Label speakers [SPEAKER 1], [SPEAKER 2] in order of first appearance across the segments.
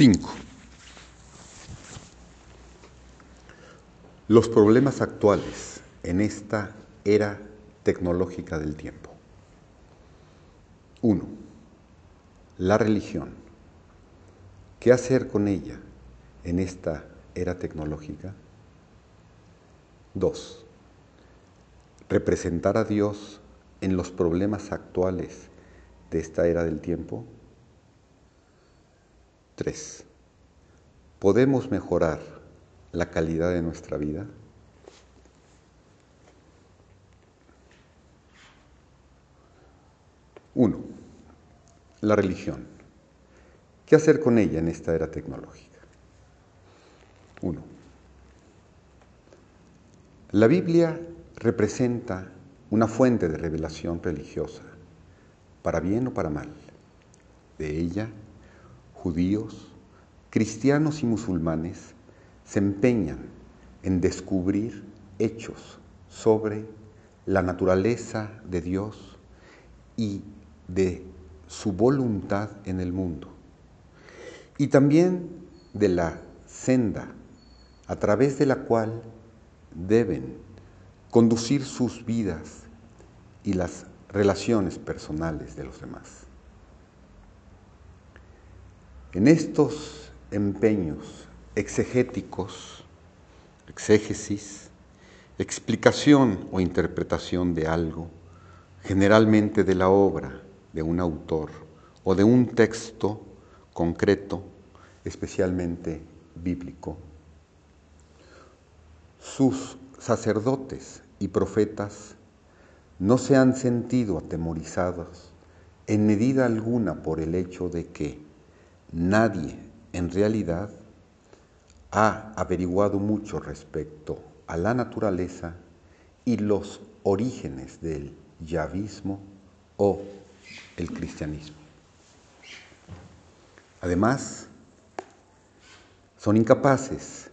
[SPEAKER 1] 5. Los problemas actuales en esta era tecnológica del tiempo. 1. La religión. ¿Qué hacer con ella en esta era tecnológica? 2. Representar a Dios en los problemas actuales de esta era del tiempo. 3. ¿Podemos mejorar la calidad de nuestra vida? Uno, la religión. ¿Qué hacer con ella en esta era tecnológica? Uno, la Biblia representa una fuente de revelación religiosa, para bien o para mal. De ella, judíos, cristianos y musulmanes se empeñan en descubrir hechos sobre la naturaleza de Dios y de su voluntad en el mundo. Y también de la senda a través de la cual deben conducir sus vidas y las relaciones personales de los demás. En estos empeños exegéticos, exégesis, explicación o interpretación de algo, generalmente de la obra de un autor o de un texto concreto, especialmente bíblico. Sus sacerdotes y profetas no se han sentido atemorizados en medida alguna por el hecho de que nadie en realidad ha averiguado mucho respecto a la naturaleza y los orígenes del yavismo o el cristianismo. Además, son incapaces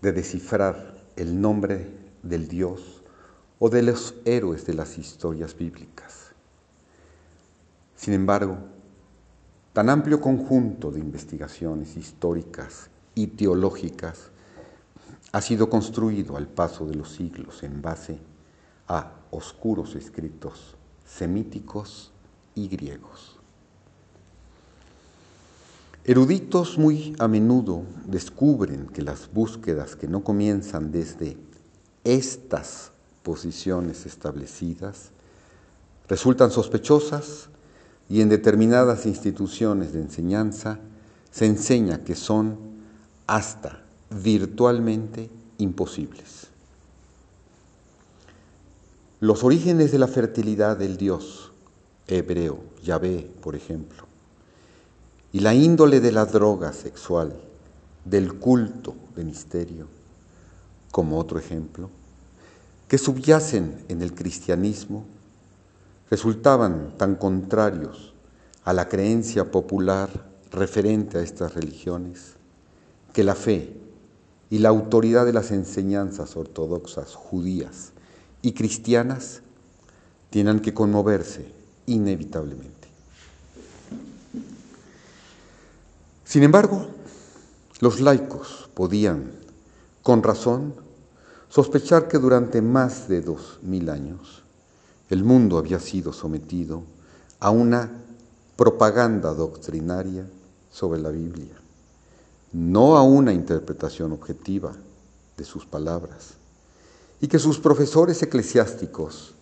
[SPEAKER 1] de descifrar el nombre del Dios o de los héroes de las historias bíblicas. Sin embargo, tan amplio conjunto de investigaciones históricas y teológicas ha sido construido al paso de los siglos en base a oscuros escritos semíticos y griegos. Eruditos muy a menudo descubren que las búsquedas que no comienzan desde estas posiciones establecidas resultan sospechosas y en determinadas instituciones de enseñanza se enseña que son hasta virtualmente imposibles. Los orígenes de la fertilidad del Dios hebreo, Yahvé, por ejemplo, y la índole de la droga sexual, del culto de misterio, como otro ejemplo, que subyacen en el cristianismo, resultaban tan contrarios a la creencia popular referente a estas religiones, que la fe y la autoridad de las enseñanzas ortodoxas judías y cristianas tienen que conmoverse inevitablemente. Sin embargo, los laicos podían, con razón, sospechar que durante más de dos mil años el mundo había sido sometido a una propaganda doctrinaria sobre la Biblia, no a una interpretación objetiva de sus palabras y que sus profesores eclesiásticos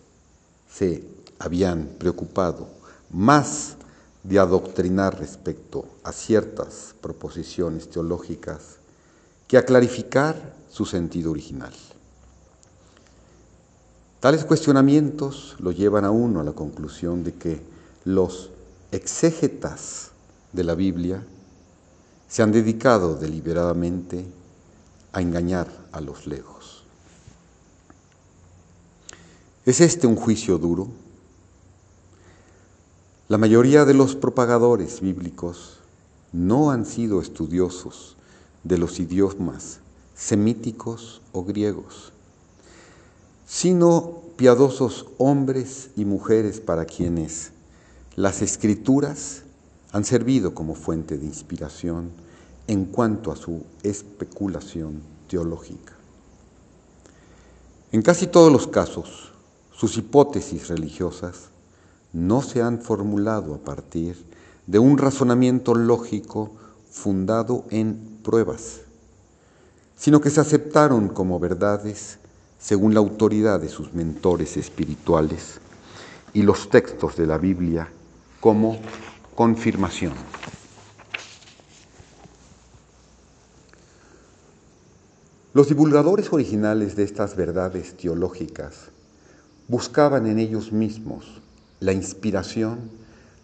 [SPEAKER 1] se habían preocupado más de adoctrinar respecto a ciertas proposiciones teológicas que a clarificar su sentido original. Tales cuestionamientos lo llevan a uno a la conclusión de que los exégetas de la Biblia se han dedicado deliberadamente a engañar a los legos. ¿Es este un juicio duro? La mayoría de los propagadores bíblicos no han sido estudiosos de los idiomas semíticos o griegos, sino piadosos hombres y mujeres para quienes las escrituras han servido como fuente de inspiración en cuanto a su especulación teológica. En casi todos los casos, sus hipótesis religiosas no se han formulado a partir de un razonamiento lógico fundado en pruebas, sino que se aceptaron como verdades según la autoridad de sus mentores espirituales y los textos de la Biblia como confirmación. Los divulgadores originales de estas verdades teológicas buscaban en ellos mismos la inspiración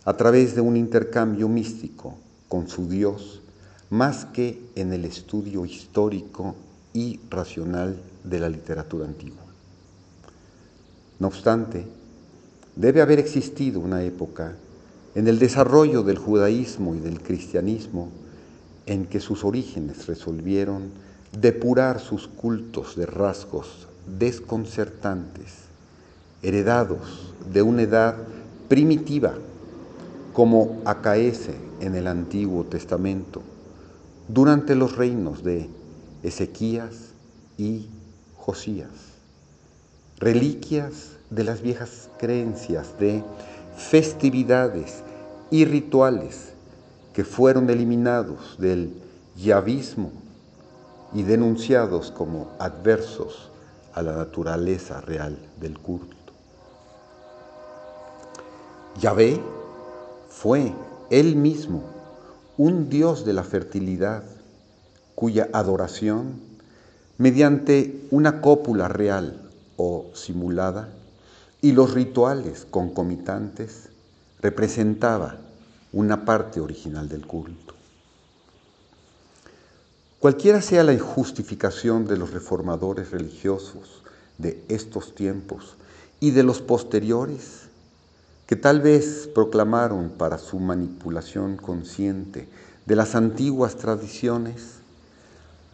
[SPEAKER 1] a través de un intercambio místico con su Dios más que en el estudio histórico y racional de la literatura antigua. No obstante, debe haber existido una época en el desarrollo del judaísmo y del cristianismo en que sus orígenes resolvieron depurar sus cultos de rasgos desconcertantes, heredados de una edad primitiva, como acaece en el Antiguo Testamento, durante los reinos de Ezequías y Reliquias de las viejas creencias de festividades y rituales que fueron eliminados del yavismo y denunciados como adversos a la naturaleza real del culto. Yahvé fue él mismo un dios de la fertilidad cuya adoración, mediante una cópula real o simulada, y los rituales concomitantes, representaba una parte original del culto. Cualquiera sea la injustificación de los reformadores religiosos de estos tiempos y de los posteriores, que tal vez proclamaron para su manipulación consciente de las antiguas tradiciones,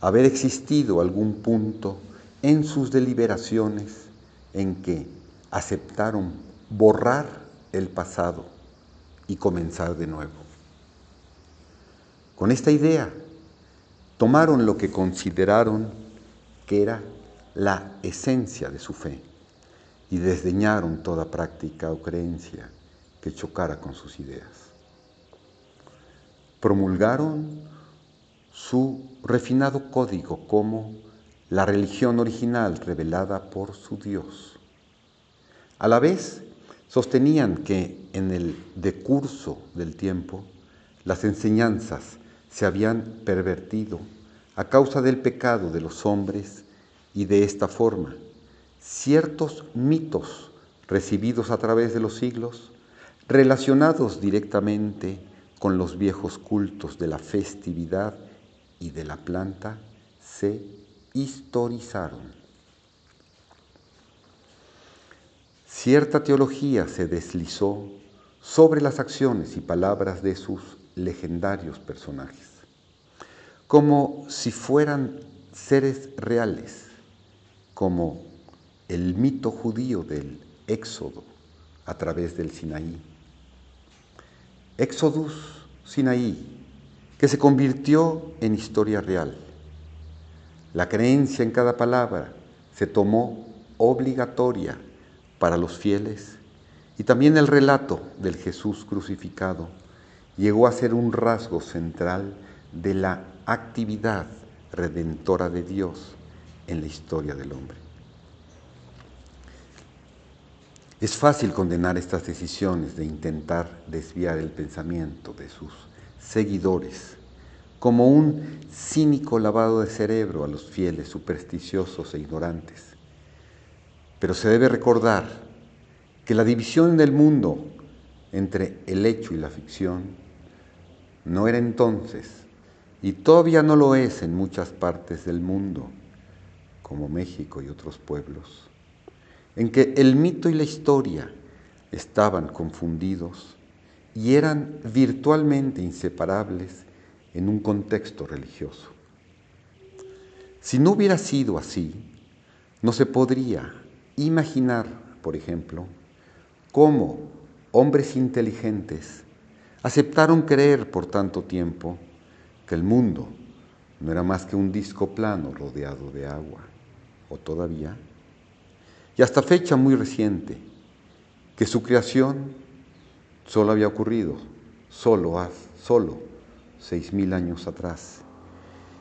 [SPEAKER 1] haber existido algún punto en sus deliberaciones en que aceptaron borrar el pasado y comenzar de nuevo. Con esta idea, tomaron lo que consideraron que era la esencia de su fe y desdeñaron toda práctica o creencia que chocara con sus ideas. Promulgaron su refinado código como la religión original revelada por su Dios. A la vez, sostenían que en el decurso del tiempo las enseñanzas se habían pervertido a causa del pecado de los hombres y de esta forma ciertos mitos recibidos a través de los siglos, relacionados directamente con los viejos cultos de la festividad y de la planta, se historizaron. Cierta teología se deslizó sobre las acciones y palabras de sus legendarios personajes, como si fueran seres reales, como el mito judío del Éxodo a través del Sinaí. Éxodus Sinaí, que se convirtió en historia real. La creencia en cada palabra se tomó obligatoria para los fieles y también el relato del Jesús crucificado llegó a ser un rasgo central de la actividad redentora de Dios en la historia del hombre. Es fácil condenar estas decisiones de intentar desviar el pensamiento de sus seguidores como un cínico lavado de cerebro a los fieles supersticiosos e ignorantes. Pero se debe recordar que la división del mundo entre el hecho y la ficción no era entonces, y todavía no lo es en muchas partes del mundo, como México y otros pueblos, en que el mito y la historia estaban confundidos y eran virtualmente inseparables en un contexto religioso. Si no hubiera sido así, no se podría imaginar, por ejemplo, cómo hombres inteligentes aceptaron creer por tanto tiempo que el mundo no era más que un disco plano rodeado de agua, o todavía, y hasta fecha muy reciente, que su creación solo había ocurrido, solo, solo, seis mil años atrás,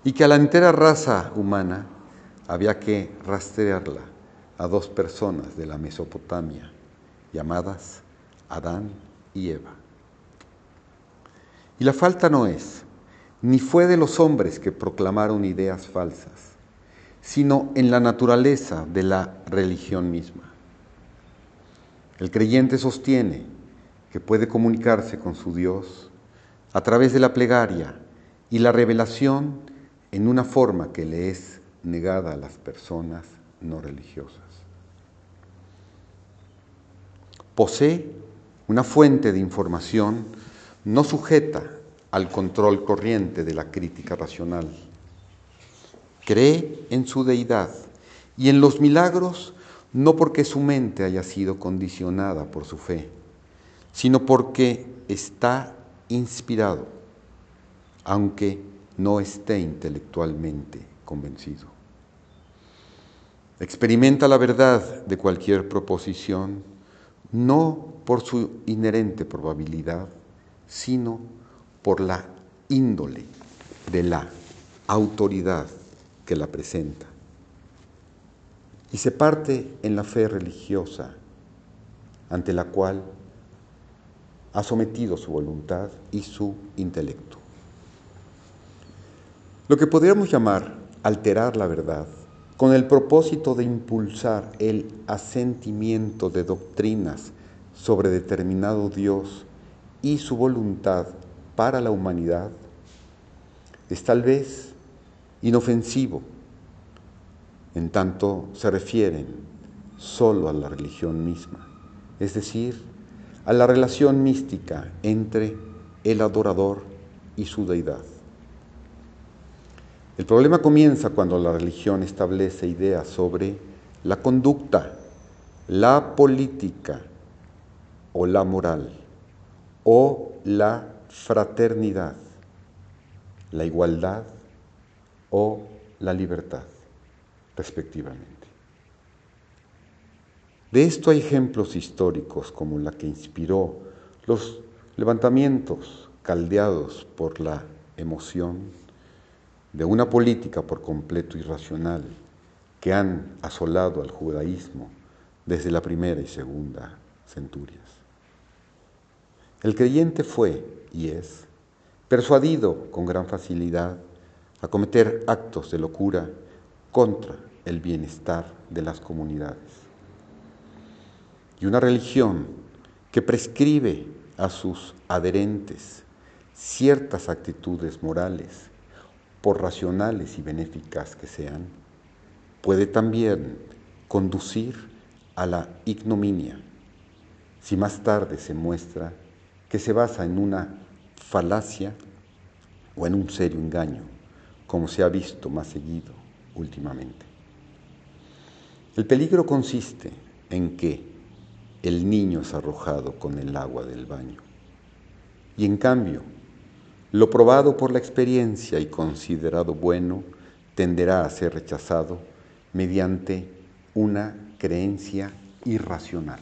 [SPEAKER 1] y que a la entera raza humana había que rastrearla a dos personas de la Mesopotamia, llamadas Adán y Eva. Y la falta no es, ni fue de los hombres que proclamaron ideas falsas, sino en la naturaleza de la religión misma. El creyente sostiene que puede comunicarse con su Dios a través de la plegaria y la revelación en una forma que le es negada a las personas no religiosas. Posee una fuente de información no sujeta al control corriente de la crítica racional. Cree en su deidad y en los milagros no porque su mente haya sido condicionada por su fe, sino porque está inspirado, aunque no esté intelectualmente convencido. Experimenta la verdad de cualquier proposición, no por su inherente probabilidad, sino por la índole de la autoridad que la presenta. Y se parte en la fe religiosa ante la cual ha sometido su voluntad y su intelecto. Lo que podríamos llamar alterar la verdad con el propósito de impulsar el asentimiento de doctrinas sobre determinado Dios y su voluntad para la humanidad es tal vez inofensivo, en tanto se refieren solo a la religión misma, es decir, a la relación mística entre el adorador y su deidad. El problema comienza cuando la religión establece ideas sobre la conducta, la política o la moral o la fraternidad, la igualdad o la libertad, respectivamente. De esto hay ejemplos históricos como la que inspiró los levantamientos caldeados por la emoción de una política por completo irracional que han asolado al judaísmo desde la primera y segunda centurias. El creyente fue y es persuadido con gran facilidad a cometer actos de locura contra el bienestar de las comunidades y una religión que prescribe a sus adherentes ciertas actitudes morales, por racionales y benéficas que sean, puede también conducir a la ignominia si más tarde se muestra que se basa en una falacia o en un serio engaño, como se ha visto más seguido últimamente. El peligro consiste en que el niño es arrojado con el agua del baño. Y en cambio, lo probado por la experiencia y considerado bueno tenderá a ser rechazado mediante una creencia irracional.